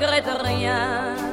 regrette rien.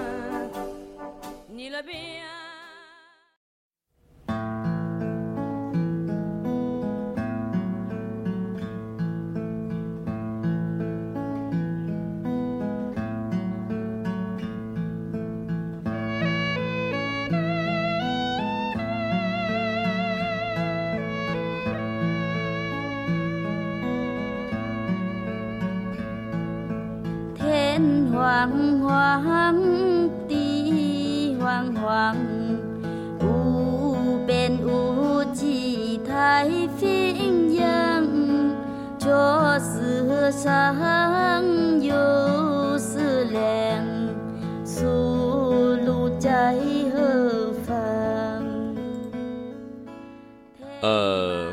呃，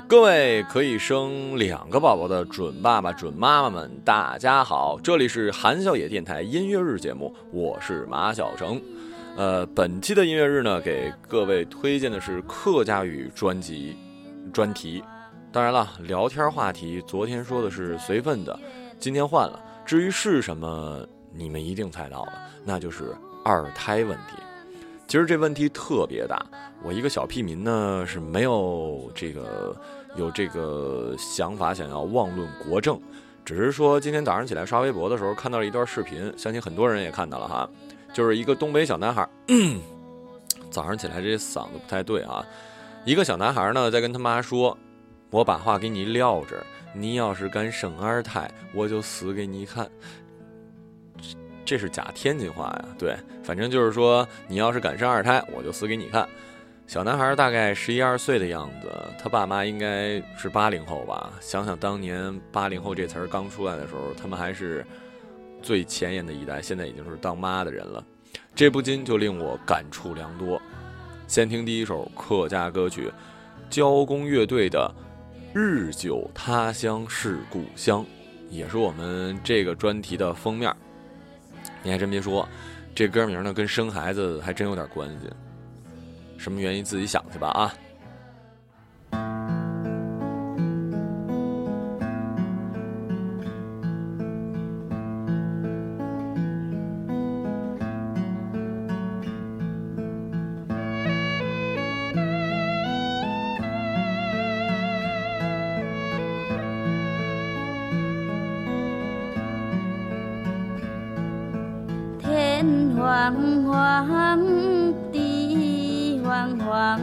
各位可以生两个宝宝的准爸爸、准妈妈们，大家好，这里是韩笑野电台音乐日节目，我是马小成。呃，本期的音乐日呢，给各位推荐的是客家语专辑专题。当然了，聊天话题昨天说的是随份的，今天换了。至于是什么，你们一定猜到了，那就是二胎问题。其实这问题特别大，我一个小屁民呢是没有这个有这个想法，想要妄论国政，只是说今天早上起来刷微博的时候看到了一段视频，相信很多人也看到了哈，就是一个东北小男孩，早上起来这嗓子不太对啊，一个小男孩呢在跟他妈说。我把话给你撂这，你要是敢生二胎，我就死给你看。这这是假天津话呀，对，反正就是说，你要是敢生二胎，我就死给你看。小男孩大概十一二岁的样子，他爸妈应该是八零后吧。想想当年八零后这词儿刚出来的时候，他们还是最前沿的一代，现在已经是当妈的人了，这不禁就令我感触良多。先听第一首客家歌曲，交工乐队的。日久他乡是故乡，也是我们这个专题的封面。你还真别说，这歌名呢跟生孩子还真有点关系，什么原因自己想去吧啊。黄黄的黄黄，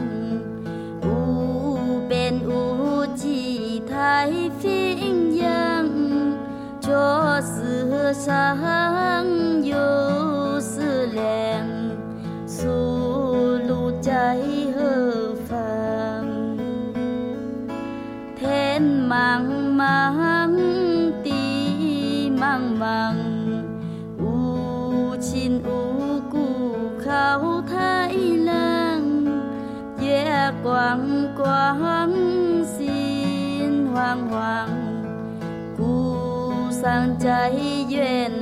无边无际太平洋，就是山。hoàng quang xin hoàng hoàng cu sang trái duyên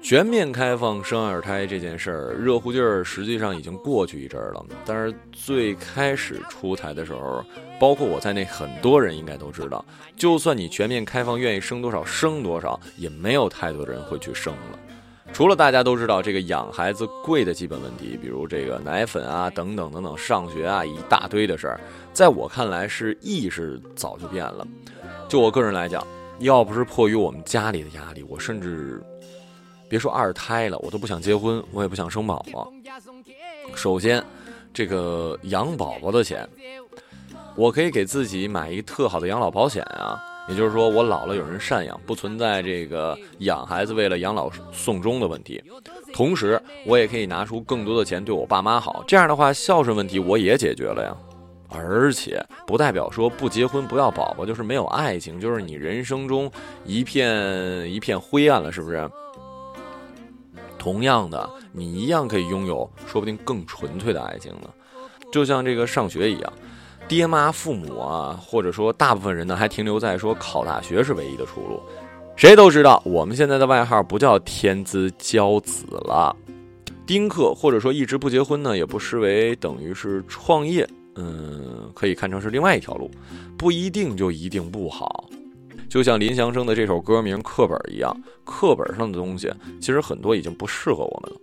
全面开放生二胎这件事儿，热乎劲儿实际上已经过去一阵了。但是最开始出台的时候，包括我在内，很多人应该都知道，就算你全面开放，愿意生多少生多少，也没有太多人会去生了。除了大家都知道这个养孩子贵的基本问题，比如这个奶粉啊等等等等，上学啊一大堆的事儿，在我看来是意识早就变了。就我个人来讲，要不是迫于我们家里的压力，我甚至别说二胎了，我都不想结婚，我也不想生宝宝。首先，这个养宝宝的钱，我可以给自己买一特好的养老保险啊。也就是说，我老了有人赡养，不存在这个养孩子为了养老送终的问题。同时，我也可以拿出更多的钱对我爸妈好，这样的话，孝顺问题我也解决了呀。而且，不代表说不结婚不要宝宝就是没有爱情，就是你人生中一片一片灰暗了，是不是？同样的，你一样可以拥有，说不定更纯粹的爱情呢。就像这个上学一样。爹妈、父母啊，或者说大部分人呢，还停留在说考大学是唯一的出路。谁都知道，我们现在的外号不叫天之骄子了。丁克，或者说一直不结婚呢，也不失为等于是创业，嗯，可以看成是另外一条路，不一定就一定不好。就像林祥生的这首歌名《课本》一样，课本上的东西其实很多已经不适合我们了。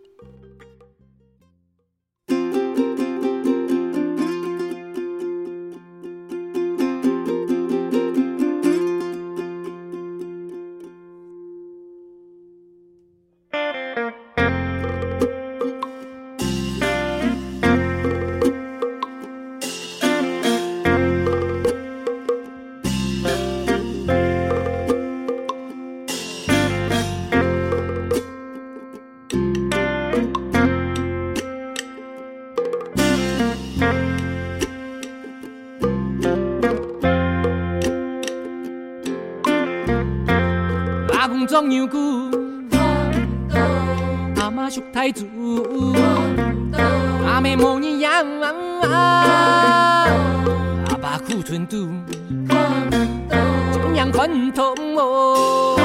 困难哦，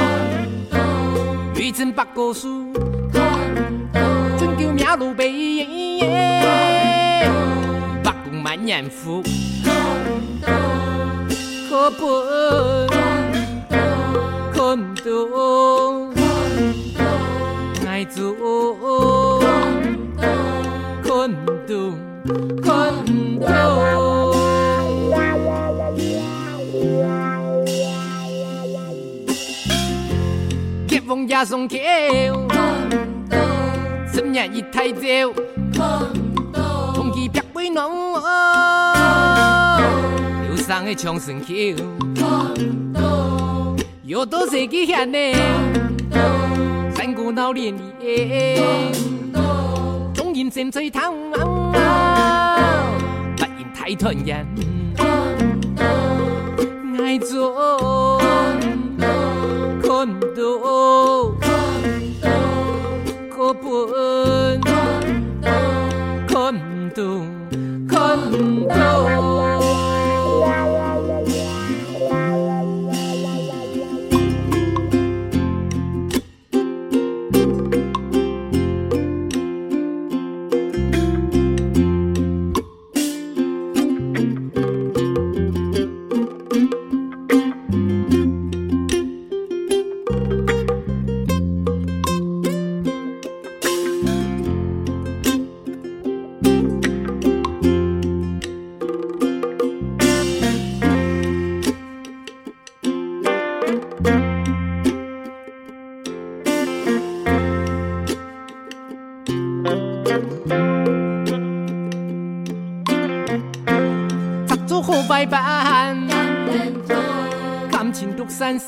愚尽白骨事，寻叫名路悲。白骨满人间，苦本困难，爱做困难，困难。凤姐上桥，生日已太早，红旗拍归闹，忧伤的唱顺口，药都设计现嘞，三个老奶奶，众人正在偷，不嫌太团圆，爱做。kondo kondo kopo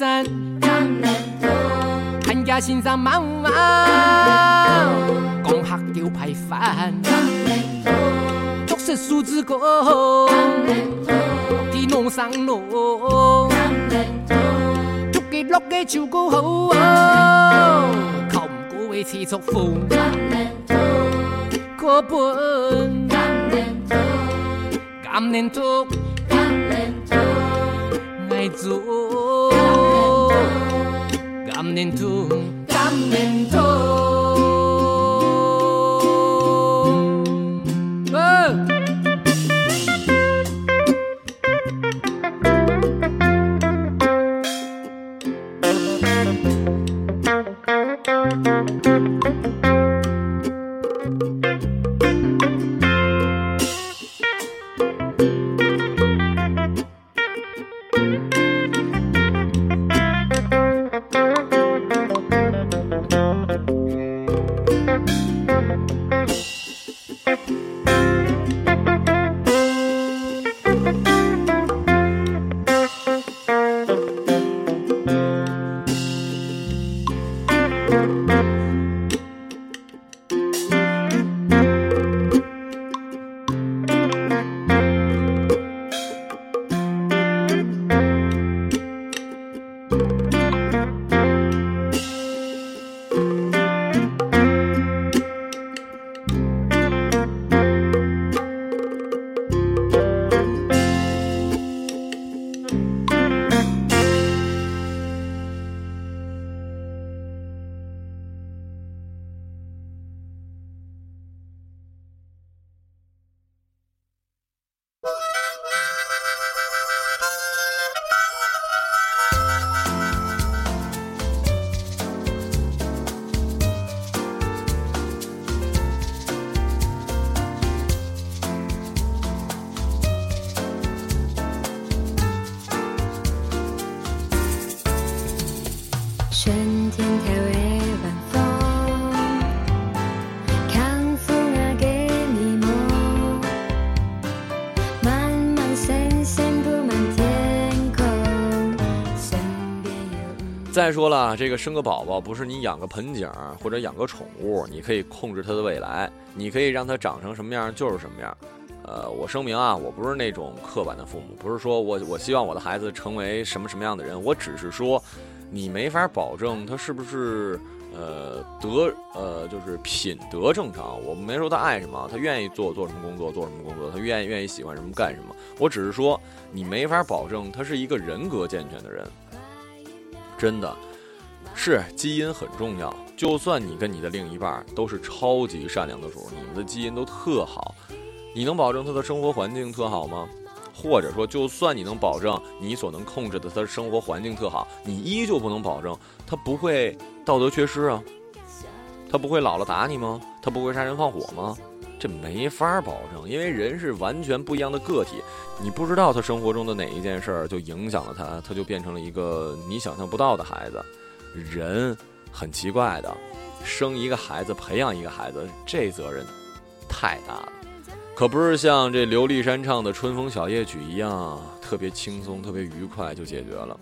山，甘南土，客家欣赏蛮有傲，工学叫排饭，做事素质高，地农双劳，做个乐个就够好，靠唔过会吃作风，甘南土，甘南土，甘南土，爱做。 깜린퉁 깜린퉁 再说了，这个生个宝宝不是你养个盆景或者养个宠物，你可以控制他的未来，你可以让他长成什么样就是什么样。呃，我声明啊，我不是那种刻板的父母，不是说我 我希望我的孩子成为什么什么样的人，我只是说，你没法保证他是不是呃德呃就是品德正常。我没说他爱什么，他愿意做做什么工作做什么工作，他愿意愿意喜欢什么干什么，我只是说，你没法保证他是一个人格健全的人。真的，是基因很重要。就算你跟你的另一半都是超级善良的主，你们的基因都特好，你能保证他的生活环境特好吗？或者说，就算你能保证你所能控制的他的生活环境特好，你依旧不能保证他不会道德缺失啊？他不会老了打你吗？他不会杀人放火吗？这没法保证，因为人是完全不一样的个体，你不知道他生活中的哪一件事儿就影响了他，他就变成了一个你想象不到的孩子。人很奇怪的，生一个孩子，培养一个孩子，这责任太大了，可不是像这刘立山唱的《春风小夜曲》一样特别轻松、特别愉快就解决了。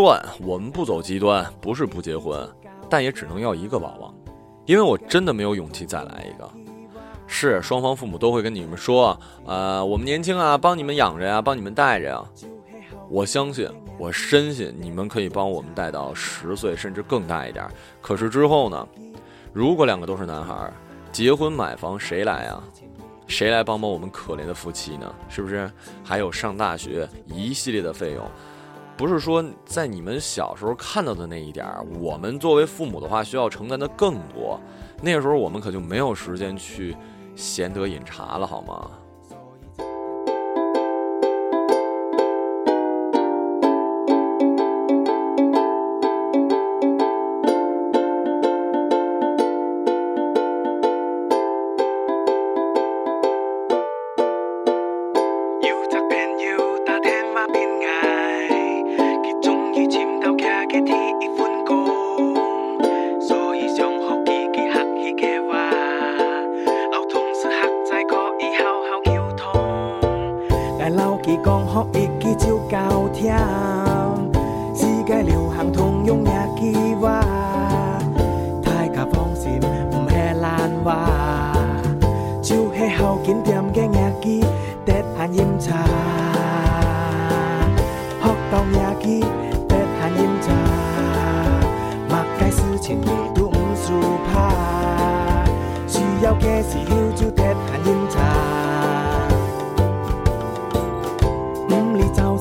算我们不走极端，不是不结婚，但也只能要一个宝宝，因为我真的没有勇气再来一个。是双方父母都会跟你们说，呃，我们年轻啊，帮你们养着呀，帮你们带着啊。我相信，我深信你们可以帮我们带到十岁，甚至更大一点。可是之后呢？如果两个都是男孩，结婚买房谁来啊？谁来帮帮我们可怜的夫妻呢？是不是？还有上大学一系列的费用。不是说在你们小时候看到的那一点儿，我们作为父母的话，需要承担的更多。那个时候我们可就没有时间去闲得饮茶了，好吗？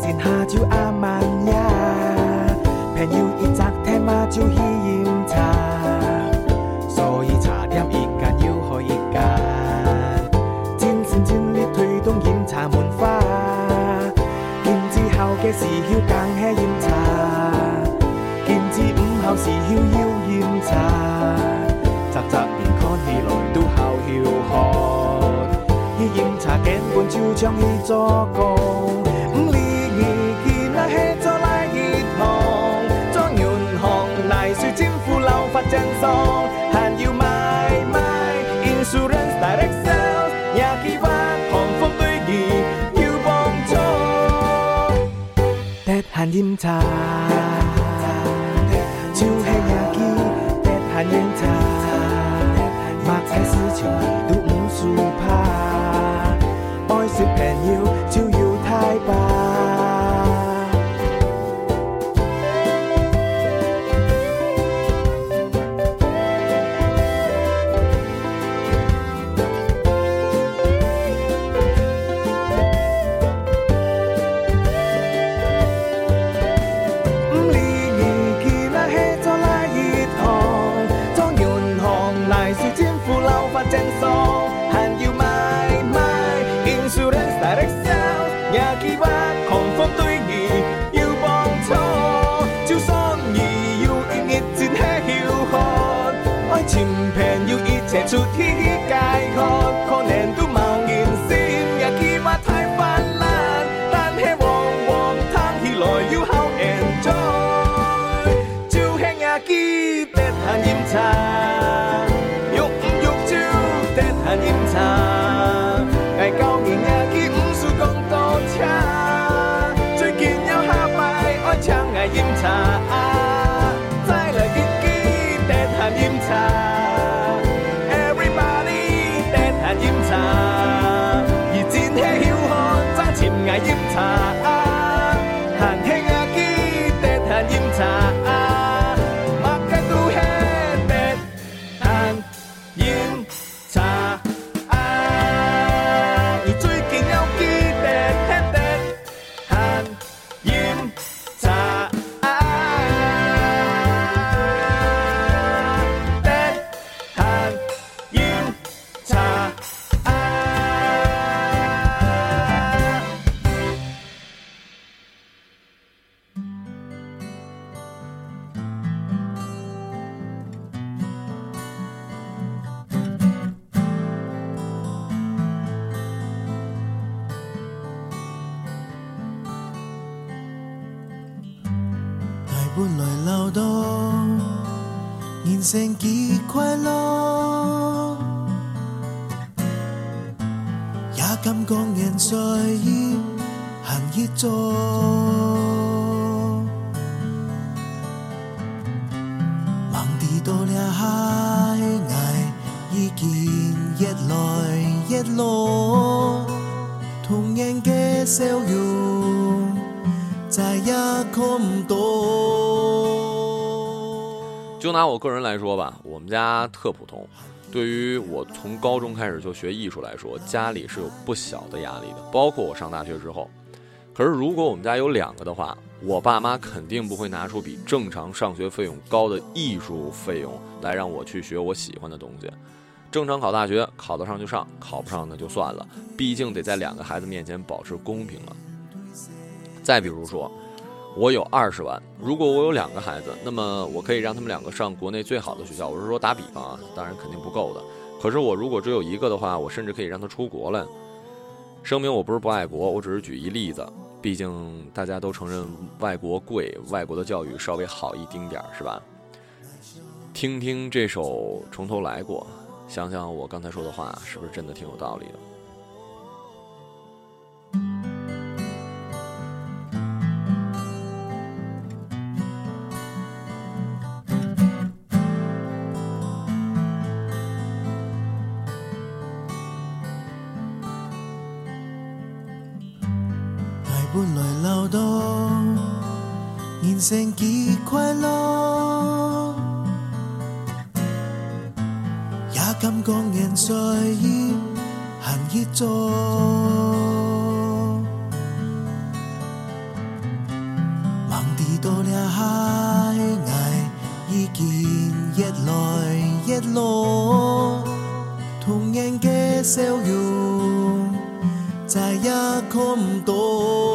天下就阿曼呀，朋友一扎添嘛就去饮茶，所以茶店一间又一间，尽心尽力推动饮茶文化。今至校嘅时要讲喝饮茶，今至午校时要要饮茶，集集烟看起来都好修学，喜饮茶根本就像一座歌，五里。吃咗拉熱糖，莊園行泥樹尖腐柳發正喪，閒要買買 insurance direct sales 廿幾萬行風堆兒要幫襯，得閒飲茶，照吃廿幾得閒飲茶，擘睇市場都唔算怕，愛小朋友照耀太白。100%한 you my my 인수랜스다렉셀야기와컴포트이기유봉토주성이유잉이튼해휴헛얼침팬유이제주티기가이헛코넨두마옹인씬야기와탈발란딴해웡웡탕히러유하우엔조이주행야기때한임차饮茶，再来一支电汗饮茶，Everybody 电汗茶，而战起小汗争悬崖饮茶。个人来说吧，我们家特普通。对于我从高中开始就学艺术来说，家里是有不小的压力的。包括我上大学之后，可是如果我们家有两个的话，我爸妈肯定不会拿出比正常上学费用高的艺术费用来让我去学我喜欢的东西。正常考大学，考得上就上，考不上那就算了。毕竟得在两个孩子面前保持公平了。再比如说。我有二十万，如果我有两个孩子，那么我可以让他们两个上国内最好的学校。我是说打比方啊，当然肯定不够的。可是我如果只有一个的话，我甚至可以让他出国了。声明我不是不爱国，我只是举一例子。毕竟大家都承认外国贵，外国的教育稍微好一丁点儿，是吧？听听这首《从头来过》，想想我刚才说的话，是不是真的挺有道理的？多了海外，已经越来越浓，童年的笑容再也看不到。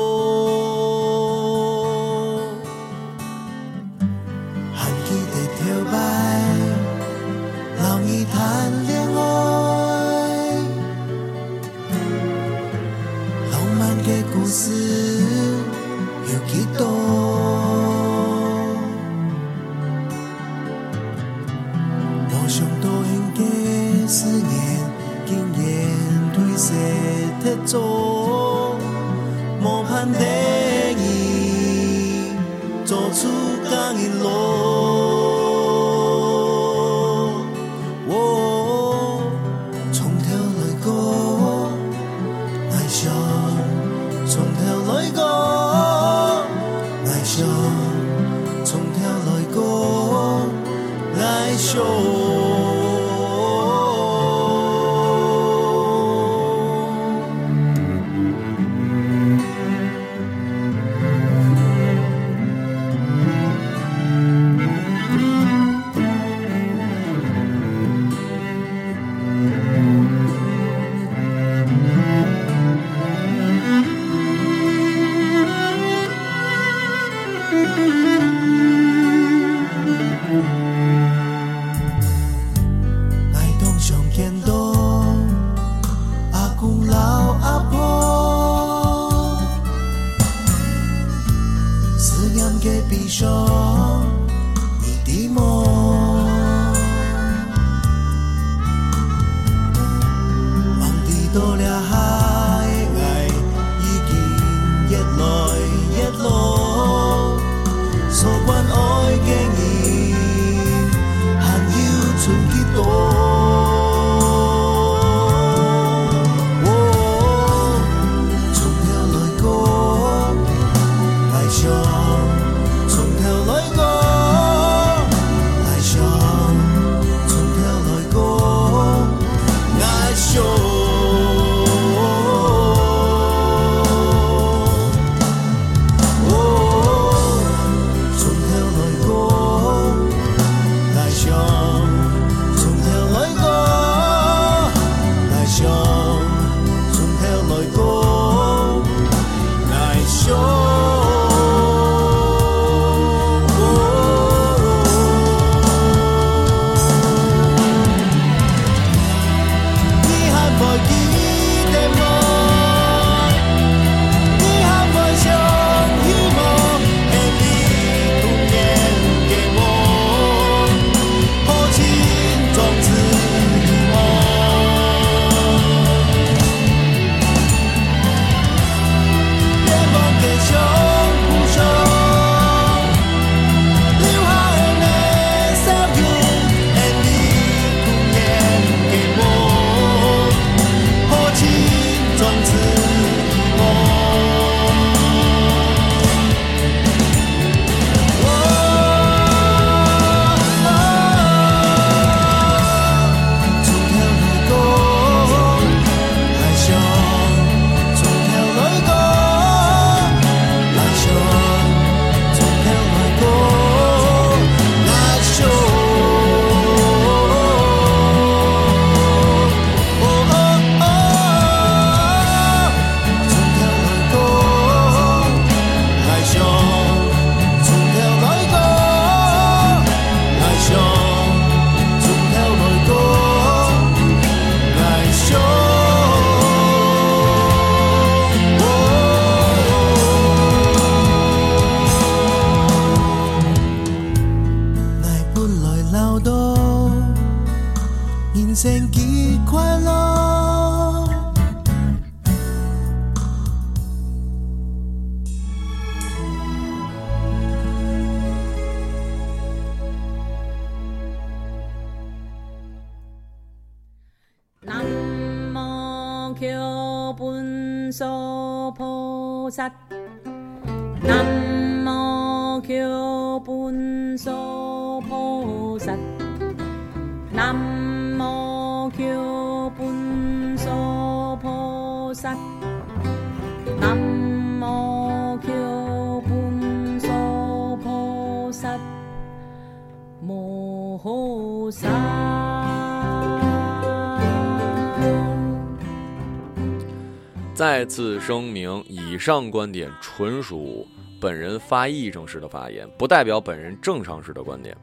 再次声明，以上观点纯属本人发议政式的发言，不代表本人正常式的观点。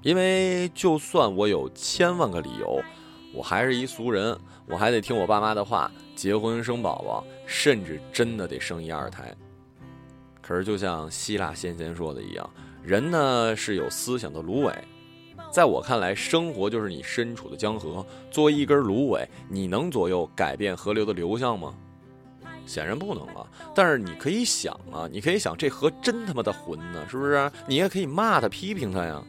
因为就算我有千万个理由，我还是一俗人，我还得听我爸妈的话，结婚生宝宝，甚至真的得生一二胎。可是就像希腊先贤说的一样，人呢是有思想的芦苇。在我看来，生活就是你身处的江河。作为一根芦苇，你能左右改变河流的流向吗？显然不能啊。但是你可以想啊，你可以想这河真他妈的浑呢，是不是？你也可以骂他、批评他呀。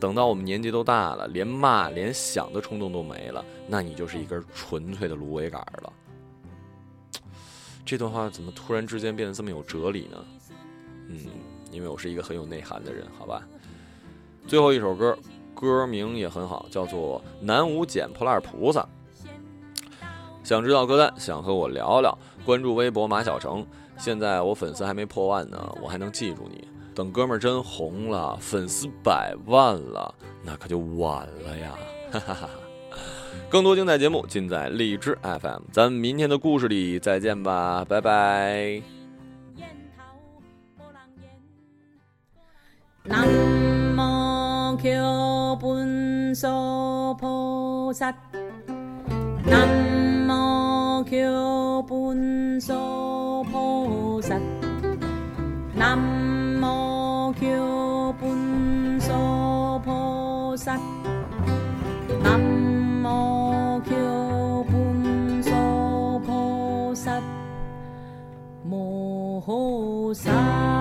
等到我们年纪都大了，连骂、连想的冲动都没了，那你就是一根纯粹的芦苇杆了。这段话怎么突然之间变得这么有哲理呢？嗯，因为我是一个很有内涵的人，好吧。最后一首歌，歌名也很好，叫做《南无捡破烂菩萨》。想知道歌单，想和我聊聊，关注微博马小成。现在我粉丝还没破万呢，我还能记住你。等哥们儿真红了，粉丝百万了，那可就晚了呀！哈哈哈。更多精彩节目尽在荔枝 FM，咱们明天的故事里再见吧，拜拜。南无南无乔菩萨，南无乔般若菩萨，南无乔般若菩萨，摩诃萨。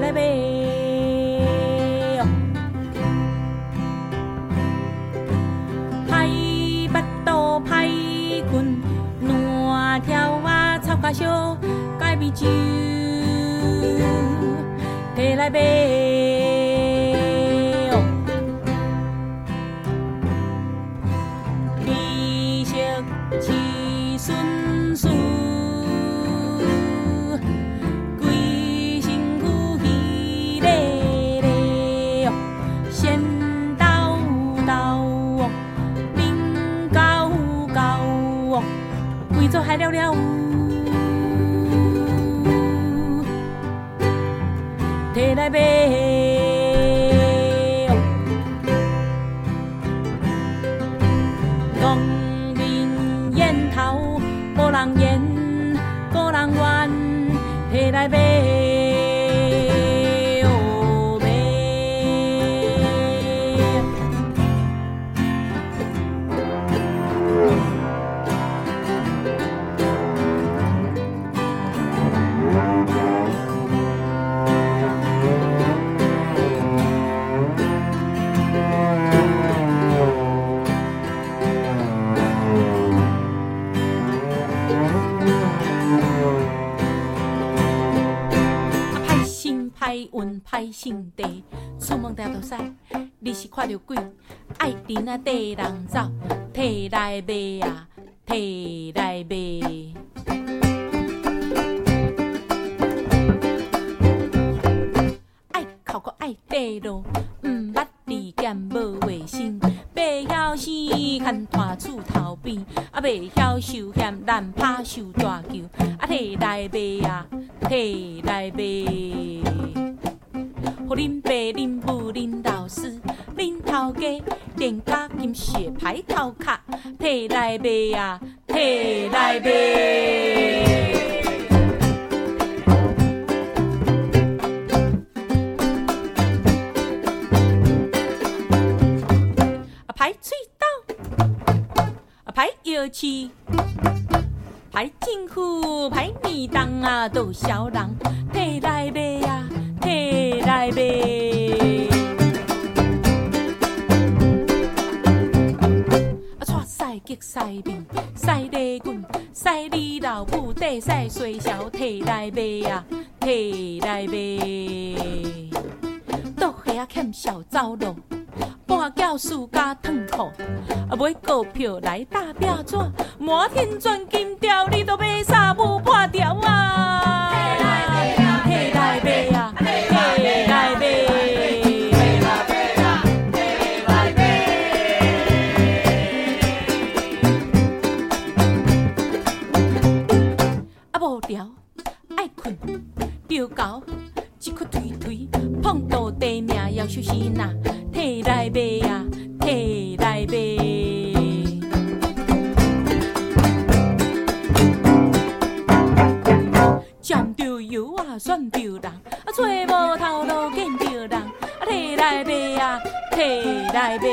来呗。排北米酒，提来卖。了了，提来杯。生地出门戴头塞，你是看着鬼？爱人啊短人走，提来卖啊，提来卖。爱靠过爱地路，毋捌字剑无卫生，袂晓生牵大厝头边，啊袂晓受嫌难拍手大球，啊提来卖啊，提来卖。福恁爸、恁母、恁老师、恁头家，电家金雪牌头卡，配来卖啊，提来卖。啊，排隧道，啊，排药市，排政府，排面档啊，都销人，配来卖啊排隧道啊排药市排政府排米当啊都小人配来卖啊配。卖，啊！穿西极西边，西大裙，西你老母底，西细小提来卖啊，提来卖。桌下啊欠小糟老，半叫暑加烫裤，啊买股票来打壁纸，满天钻金条，你都买三五半条。提来背呀，提来背。沾着油啊，算着糖，啊，找无头路见着人，啊，提来背呀，提来背。